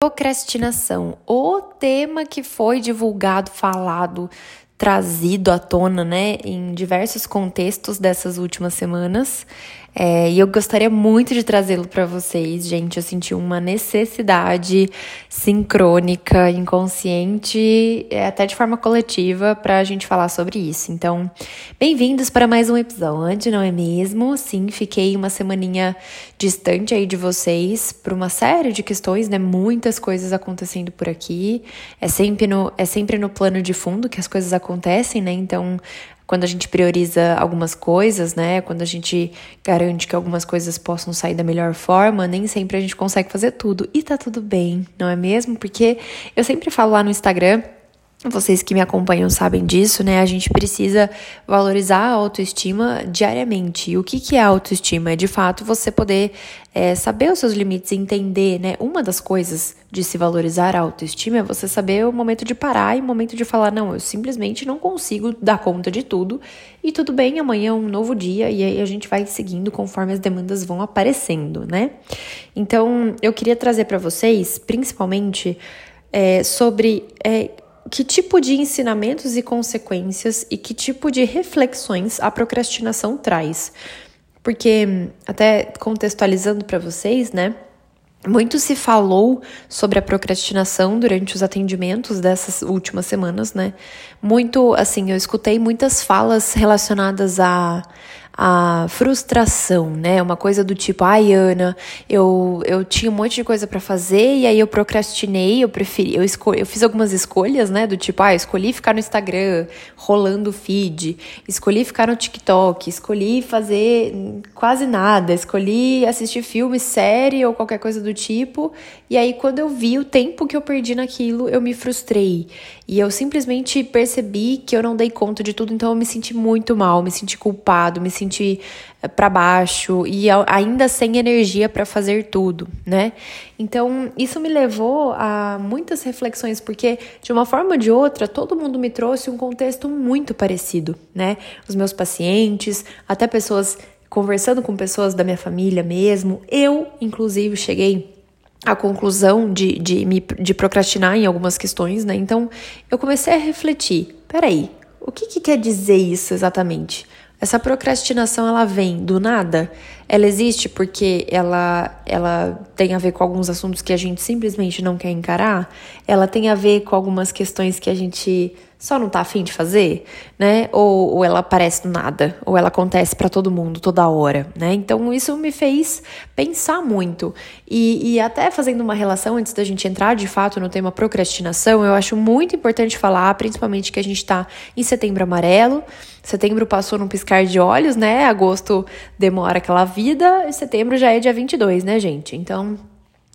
Procrastinação, o tema que foi divulgado, falado, trazido à tona, né, em diversos contextos dessas últimas semanas. É, e eu gostaria muito de trazê-lo para vocês, gente. Eu senti uma necessidade sincrônica, inconsciente, é, até de forma coletiva, para a gente falar sobre isso. Então, bem-vindos para mais um episódio, não é mesmo? Sim, fiquei uma semaninha distante aí de vocês por uma série de questões, né? Muitas coisas acontecendo por aqui. É sempre no, é sempre no plano de fundo que as coisas acontecem, né? Então, quando a gente prioriza algumas coisas, né? Quando a gente garante que algumas coisas possam sair da melhor forma, nem sempre a gente consegue fazer tudo. E tá tudo bem, não é mesmo? Porque eu sempre falo lá no Instagram vocês que me acompanham sabem disso, né? A gente precisa valorizar a autoestima diariamente. E o que, que é autoestima? É de fato você poder é, saber os seus limites, entender, né? Uma das coisas de se valorizar a autoestima é você saber o momento de parar e o momento de falar: não, eu simplesmente não consigo dar conta de tudo. E tudo bem, amanhã é um novo dia e aí a gente vai seguindo conforme as demandas vão aparecendo, né? Então, eu queria trazer para vocês, principalmente, é, sobre. É, que tipo de ensinamentos e consequências e que tipo de reflexões a procrastinação traz. Porque, até contextualizando para vocês, né? Muito se falou sobre a procrastinação durante os atendimentos dessas últimas semanas, né? Muito, assim, eu escutei muitas falas relacionadas a a frustração, né? Uma coisa do tipo, ai, Ana, eu, eu tinha um monte de coisa para fazer e aí eu procrastinei, eu preferi, eu, esco eu fiz algumas escolhas, né? Do tipo, ah, escolhi ficar no Instagram, rolando feed, escolhi ficar no TikTok, escolhi fazer quase nada, escolhi assistir filme, série ou qualquer coisa do tipo, e aí quando eu vi o tempo que eu perdi naquilo, eu me frustrei. E eu simplesmente percebi que eu não dei conta de tudo, então eu me senti muito mal, me senti culpado, me senti senti eh, para baixo e ainda sem energia para fazer tudo, né? Então, isso me levou a muitas reflexões, porque de uma forma ou de outra, todo mundo me trouxe um contexto muito parecido, né? Os meus pacientes, até pessoas conversando com pessoas da minha família mesmo, eu, inclusive, cheguei à conclusão de, de, me, de procrastinar em algumas questões, né? Então, eu comecei a refletir: peraí, o que, que quer dizer isso exatamente? Essa procrastinação ela vem do nada? Ela existe porque ela, ela tem a ver com alguns assuntos que a gente simplesmente não quer encarar? Ela tem a ver com algumas questões que a gente só não tá afim de fazer, né? Ou, ou ela aparece do nada, ou ela acontece para todo mundo toda hora, né? Então isso me fez pensar muito. E, e até fazendo uma relação antes da gente entrar de fato no tema procrastinação, eu acho muito importante falar, principalmente que a gente tá em setembro amarelo. Setembro passou num piscar de olhos, né? Agosto demora aquela e setembro já é dia 22, né, gente? Então,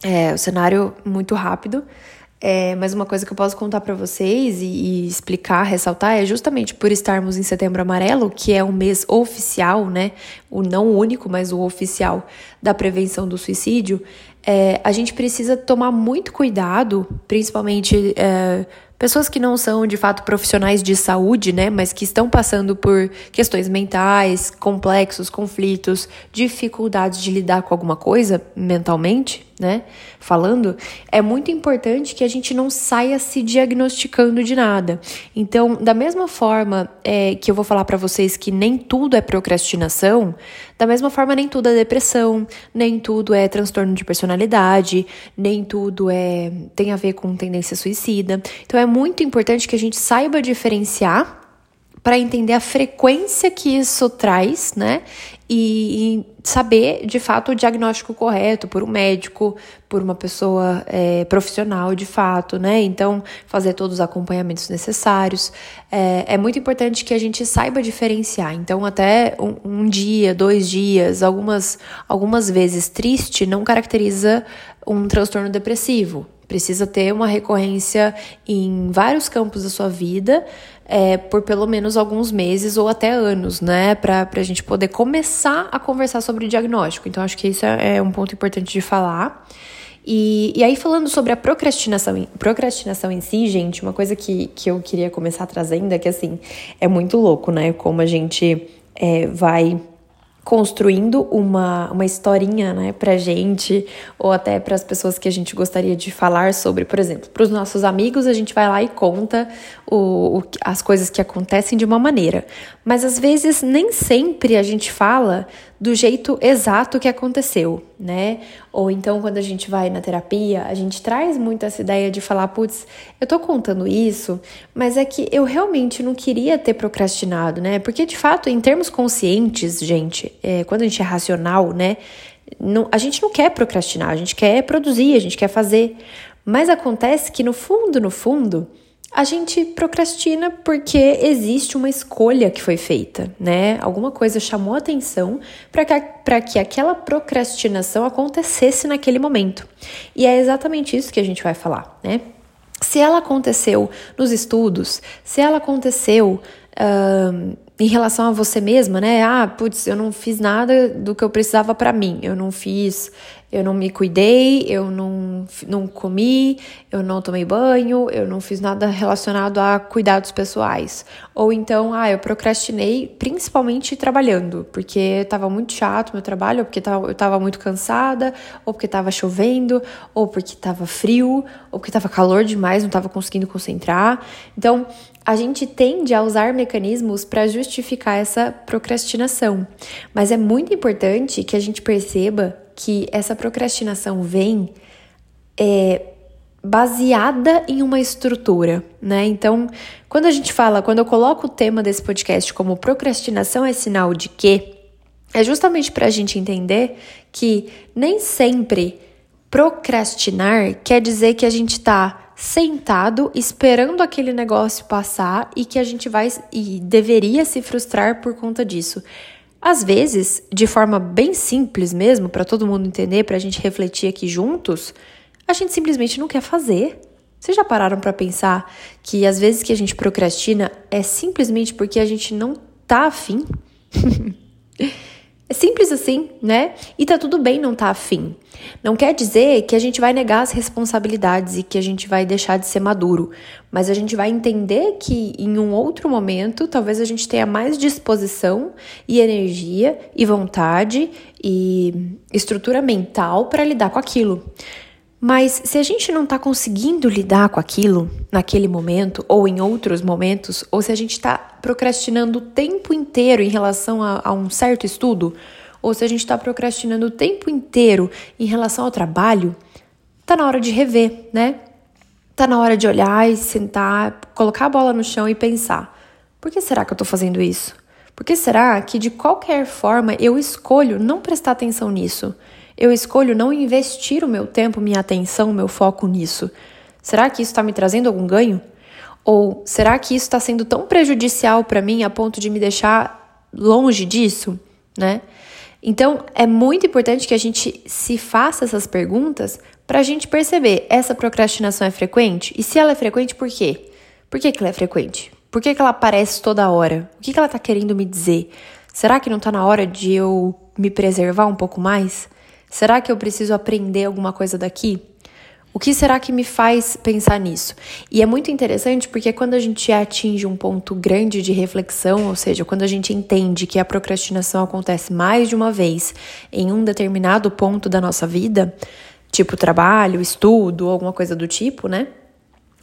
é o cenário muito rápido. É, mas uma coisa que eu posso contar para vocês e, e, explicar, ressaltar, é justamente por estarmos em Setembro Amarelo, que é um mês oficial, né? O não único, mas o oficial da prevenção do suicídio. É, a gente precisa tomar muito cuidado, principalmente é, pessoas que não são de fato profissionais de saúde, né, mas que estão passando por questões mentais, complexos, conflitos, dificuldades de lidar com alguma coisa mentalmente, né, falando, é muito importante que a gente não saia se diagnosticando de nada. Então, da mesma forma é, que eu vou falar para vocês que nem tudo é procrastinação, da mesma forma nem tudo é depressão, nem tudo é transtorno de personalidade, nem tudo é tem a ver com tendência suicida. Então, é muito importante que a gente saiba diferenciar para entender a frequência que isso traz, né? E, e, saber de fato o diagnóstico correto por um médico, por uma pessoa é, profissional de fato, né? Então, fazer todos os acompanhamentos necessários. É, é muito importante que a gente saiba diferenciar. Então, até um, um dia, dois dias, algumas, algumas vezes triste não caracteriza um transtorno depressivo. Precisa ter uma recorrência em vários campos da sua vida é, por pelo menos alguns meses ou até anos, né? Para a gente poder começar a conversar sobre o diagnóstico. Então, acho que isso é, é um ponto importante de falar. E, e aí, falando sobre a procrastinação, procrastinação em si, gente, uma coisa que, que eu queria começar trazendo é que, assim, é muito louco, né? Como a gente é, vai construindo uma, uma historinha, né, pra gente, ou até para as pessoas que a gente gostaria de falar sobre. Por exemplo, para os nossos amigos, a gente vai lá e conta o, o, as coisas que acontecem de uma maneira. Mas às vezes nem sempre a gente fala do jeito exato que aconteceu, né? Ou então quando a gente vai na terapia, a gente traz muito essa ideia de falar, putz, eu tô contando isso, mas é que eu realmente não queria ter procrastinado, né? Porque de fato, em termos conscientes, gente, é, quando a gente é racional, né? Não, a gente não quer procrastinar, a gente quer produzir, a gente quer fazer. Mas acontece que no fundo, no fundo, a gente procrastina porque existe uma escolha que foi feita, né? Alguma coisa chamou atenção para que, que aquela procrastinação acontecesse naquele momento. E é exatamente isso que a gente vai falar, né? Se ela aconteceu nos estudos, se ela aconteceu em relação a você mesma, né? Ah, putz, eu não fiz nada do que eu precisava para mim. Eu não fiz, eu não me cuidei, eu não, não comi, eu não tomei banho, eu não fiz nada relacionado a cuidados pessoais. Ou então, ah, eu procrastinei principalmente trabalhando, porque estava muito chato meu trabalho, ou porque eu estava muito cansada, ou porque estava chovendo, ou porque estava frio, ou porque estava calor demais, não estava conseguindo concentrar. Então, a gente tende a usar mecanismos para justificar essa procrastinação, mas é muito importante que a gente perceba que essa procrastinação vem é, baseada em uma estrutura, né? Então, quando a gente fala, quando eu coloco o tema desse podcast como procrastinação é sinal de que, é justamente para a gente entender que nem sempre procrastinar quer dizer que a gente está sentado esperando aquele negócio passar e que a gente vai e deveria se frustrar por conta disso. Às vezes, de forma bem simples mesmo, para todo mundo entender, para a gente refletir aqui juntos, a gente simplesmente não quer fazer. Vocês já pararam para pensar que às vezes que a gente procrastina é simplesmente porque a gente não tá afim? É simples assim, né? E tá tudo bem não tá afim. Não quer dizer que a gente vai negar as responsabilidades e que a gente vai deixar de ser maduro, mas a gente vai entender que em um outro momento talvez a gente tenha mais disposição e energia e vontade e estrutura mental para lidar com aquilo. Mas se a gente não está conseguindo lidar com aquilo naquele momento ou em outros momentos, ou se a gente está procrastinando o tempo inteiro em relação a, a um certo estudo, ou se a gente está procrastinando o tempo inteiro em relação ao trabalho, tá na hora de rever, né? Tá na hora de olhar e sentar, colocar a bola no chão e pensar: por que será que eu estou fazendo isso? Por que será que de qualquer forma eu escolho não prestar atenção nisso? Eu escolho não investir o meu tempo, minha atenção, meu foco nisso? Será que isso está me trazendo algum ganho? Ou será que isso está sendo tão prejudicial para mim a ponto de me deixar longe disso, né? Então, é muito importante que a gente se faça essas perguntas para a gente perceber essa procrastinação é frequente? E se ela é frequente, por quê? Por que, que ela é frequente? Por que, que ela aparece toda hora? O que, que ela está querendo me dizer? Será que não está na hora de eu me preservar um pouco mais? Será que eu preciso aprender alguma coisa daqui? O que será que me faz pensar nisso? E é muito interessante porque quando a gente atinge um ponto grande de reflexão, ou seja, quando a gente entende que a procrastinação acontece mais de uma vez em um determinado ponto da nossa vida, tipo trabalho, estudo, alguma coisa do tipo, né?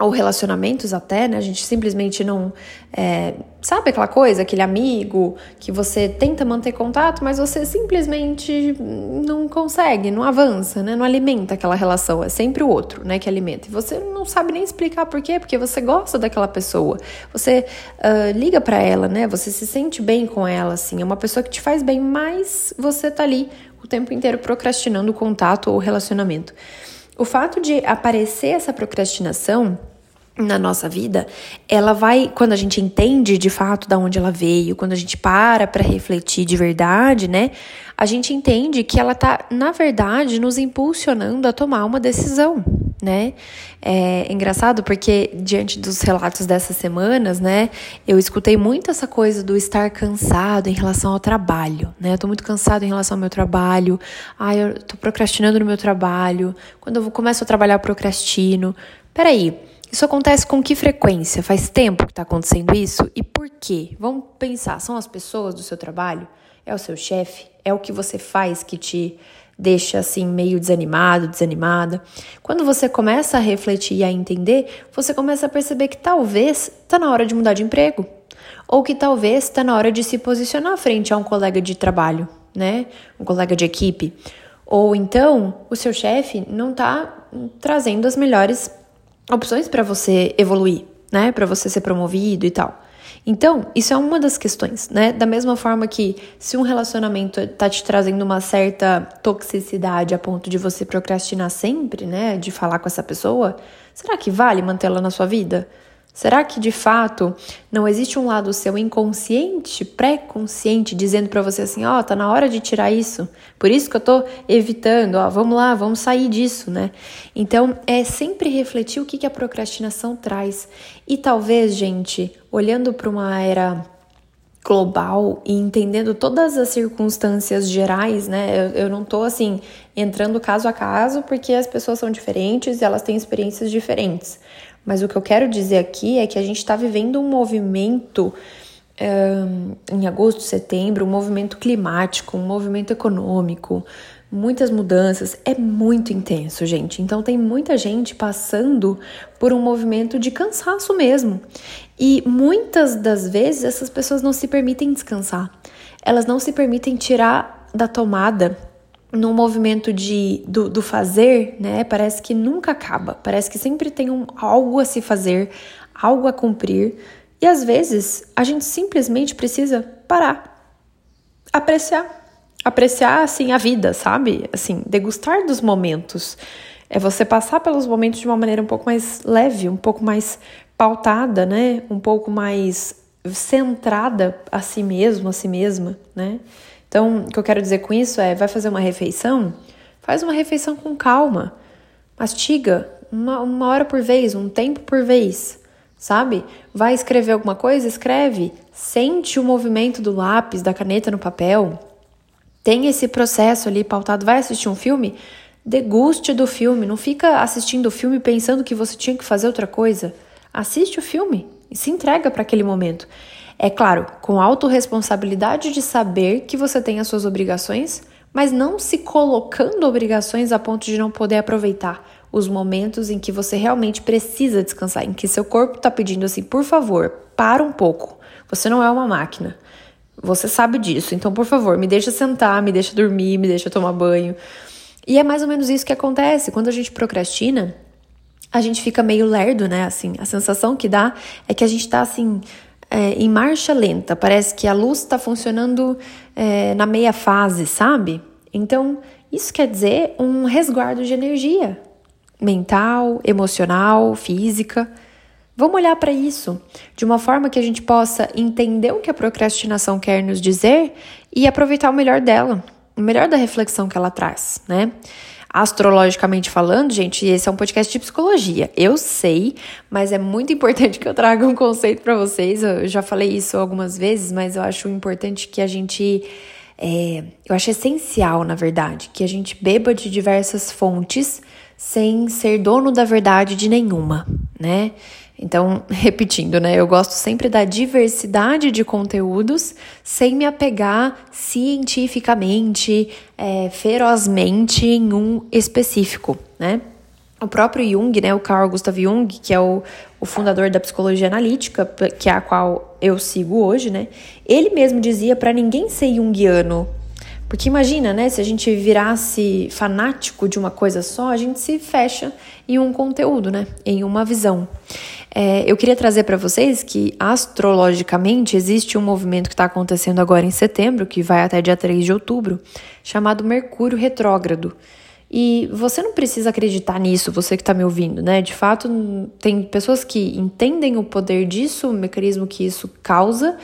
Ou relacionamentos até, né? A gente simplesmente não. É, sabe aquela coisa, aquele amigo que você tenta manter contato, mas você simplesmente não consegue, não avança, né? Não alimenta aquela relação. É sempre o outro, né? Que alimenta. E você não sabe nem explicar por quê, porque você gosta daquela pessoa. Você uh, liga para ela, né? Você se sente bem com ela, assim. É uma pessoa que te faz bem, mas você tá ali o tempo inteiro procrastinando o contato ou o relacionamento. O fato de aparecer essa procrastinação na nossa vida, ela vai, quando a gente entende de fato da onde ela veio, quando a gente para para refletir de verdade, né? A gente entende que ela tá, na verdade, nos impulsionando a tomar uma decisão, né? É engraçado porque diante dos relatos dessas semanas, né, eu escutei muito essa coisa do estar cansado em relação ao trabalho, né? Eu tô muito cansado em relação ao meu trabalho. Ah, eu tô procrastinando no meu trabalho. Quando eu começo a trabalhar, eu procrastino. Peraí, isso acontece com que frequência? Faz tempo que está acontecendo isso? E por quê? Vamos pensar, são as pessoas do seu trabalho? É o seu chefe? É o que você faz que te deixa assim meio desanimado, desanimada. Quando você começa a refletir e a entender, você começa a perceber que talvez está na hora de mudar de emprego, ou que talvez está na hora de se posicionar frente a um colega de trabalho, né? Um colega de equipe. Ou então, o seu chefe não está trazendo as melhores opções para você evoluir, né? Para você ser promovido e tal. Então, isso é uma das questões, né? Da mesma forma que se um relacionamento tá te trazendo uma certa toxicidade a ponto de você procrastinar sempre, né? De falar com essa pessoa, será que vale mantê-la na sua vida? Será que de fato não existe um lado seu inconsciente, pré-consciente, dizendo para você assim: ó, oh, tá na hora de tirar isso, por isso que eu tô evitando, ó, vamos lá, vamos sair disso, né? Então é sempre refletir o que, que a procrastinação traz. E talvez, gente, olhando para uma era global e entendendo todas as circunstâncias gerais, né? Eu, eu não tô assim entrando caso a caso porque as pessoas são diferentes e elas têm experiências diferentes. Mas o que eu quero dizer aqui é que a gente está vivendo um movimento um, em agosto, setembro, um movimento climático, um movimento econômico, muitas mudanças, é muito intenso, gente. Então tem muita gente passando por um movimento de cansaço mesmo. E muitas das vezes essas pessoas não se permitem descansar. Elas não se permitem tirar da tomada num movimento de, do, do, fazer, né? Parece que nunca acaba, parece que sempre tem um, algo a se fazer, algo a cumprir, e às vezes a gente simplesmente precisa parar, apreciar, apreciar assim a vida, sabe? Assim, degustar dos momentos. É você passar pelos momentos de uma maneira um pouco mais leve, um pouco mais pautada, né? Um pouco mais centrada a si mesmo, a si mesma, né? Então, o que eu quero dizer com isso é: vai fazer uma refeição? Faz uma refeição com calma. Mastiga uma, uma hora por vez, um tempo por vez, sabe? Vai escrever alguma coisa? Escreve. Sente o movimento do lápis, da caneta no papel. Tem esse processo ali pautado. Vai assistir um filme? Deguste do filme. Não fica assistindo o filme pensando que você tinha que fazer outra coisa. Assiste o filme e se entrega para aquele momento. É claro, com autorresponsabilidade de saber que você tem as suas obrigações, mas não se colocando obrigações a ponto de não poder aproveitar os momentos em que você realmente precisa descansar, em que seu corpo está pedindo assim, por favor, para um pouco. Você não é uma máquina. Você sabe disso, então por favor, me deixa sentar, me deixa dormir, me deixa tomar banho. E é mais ou menos isso que acontece quando a gente procrastina. A gente fica meio lerdo, né? Assim, a sensação que dá é que a gente tá assim, é, em marcha lenta, parece que a luz está funcionando é, na meia fase, sabe? Então, isso quer dizer um resguardo de energia mental, emocional, física. Vamos olhar para isso de uma forma que a gente possa entender o que a procrastinação quer nos dizer e aproveitar o melhor dela, o melhor da reflexão que ela traz, né? Astrologicamente falando, gente, esse é um podcast de psicologia. Eu sei, mas é muito importante que eu traga um conceito para vocês. Eu já falei isso algumas vezes, mas eu acho importante que a gente. É, eu acho essencial, na verdade, que a gente beba de diversas fontes sem ser dono da verdade de nenhuma, né? Então, repetindo, né? Eu gosto sempre da diversidade de conteúdos sem me apegar cientificamente, é, ferozmente em um específico, né? O próprio Jung, né, o Carl Gustav Jung, que é o, o fundador da psicologia analítica, que é a qual eu sigo hoje, né? Ele mesmo dizia para ninguém ser junguiano, porque imagina, né, se a gente virasse fanático de uma coisa só, a gente se fecha em um conteúdo, né, em uma visão. É, eu queria trazer para vocês que astrologicamente existe um movimento que está acontecendo agora em setembro, que vai até dia 3 de outubro, chamado Mercúrio Retrógrado. E você não precisa acreditar nisso, você que está me ouvindo, né? De fato, tem pessoas que entendem o poder disso, o mecanismo que isso causa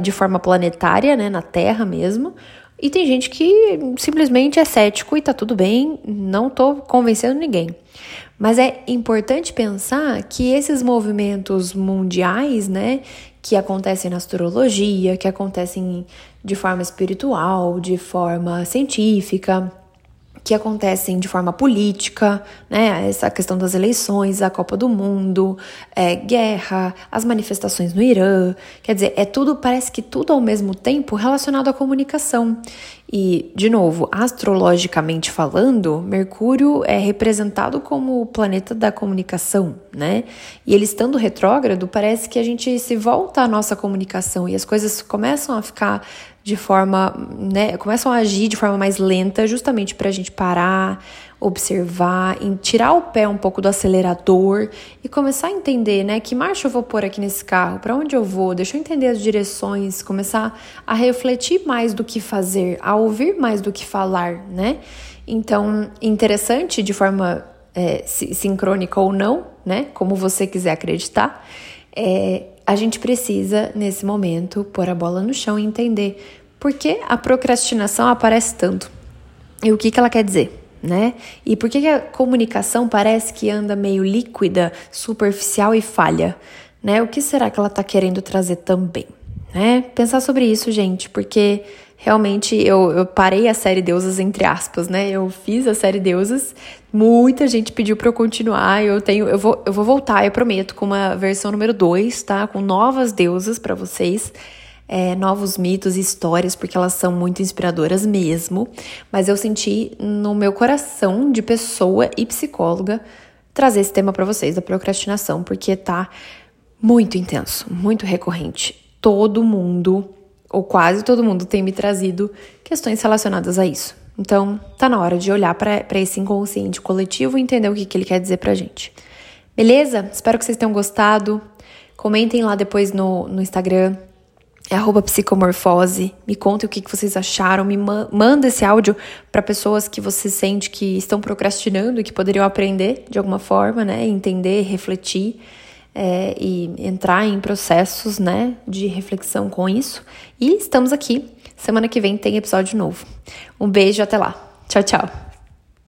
de forma planetária, né, na Terra mesmo, e tem gente que simplesmente é cético e tá tudo bem, não tô convencendo ninguém. Mas é importante pensar que esses movimentos mundiais, né, que acontecem na astrologia, que acontecem de forma espiritual, de forma científica, que acontecem de forma política, né? Essa questão das eleições, a Copa do Mundo, é, guerra, as manifestações no Irã. Quer dizer, é tudo, parece que tudo ao mesmo tempo relacionado à comunicação. E, de novo, astrologicamente falando, Mercúrio é representado como o planeta da comunicação, né? E ele estando retrógrado, parece que a gente se volta à nossa comunicação e as coisas começam a ficar de forma, né, começam a agir de forma mais lenta, justamente para a gente parar, observar, tirar o pé um pouco do acelerador e começar a entender, né, que marcha eu vou pôr aqui nesse carro, para onde eu vou, deixa eu entender as direções, começar a refletir mais do que fazer, a ouvir mais do que falar, né? Então, interessante de forma é, sincrônica ou não, né, como você quiser acreditar, é, a gente precisa, nesse momento, pôr a bola no chão e entender por que a procrastinação aparece tanto e o que, que ela quer dizer. Né? E por que, que a comunicação parece que anda meio líquida, superficial e falha? Né? O que será que ela está querendo trazer também? Né? Pensar sobre isso, gente, porque realmente eu, eu parei a série Deusas entre aspas, né? Eu fiz a série Deusas, muita gente pediu para eu continuar, eu tenho, eu vou, eu vou voltar, eu prometo, com uma versão número 2, tá? Com novas deusas para vocês. É, novos mitos e histórias, porque elas são muito inspiradoras mesmo. Mas eu senti no meu coração de pessoa e psicóloga trazer esse tema para vocês da procrastinação, porque tá muito intenso, muito recorrente. Todo mundo ou quase todo mundo tem me trazido questões relacionadas a isso. Então, tá na hora de olhar para esse inconsciente coletivo e entender o que, que ele quer dizer pra gente. Beleza? Espero que vocês tenham gostado. Comentem lá depois no, no Instagram, é psicomorfose. Me contem o que, que vocês acharam. Me ma manda esse áudio para pessoas que você sente que estão procrastinando e que poderiam aprender de alguma forma, né? Entender, refletir é, e entrar em processos né, de reflexão com isso. E estamos aqui. Semana que vem tem episódio novo. Um beijo, até lá. Tchau, tchau.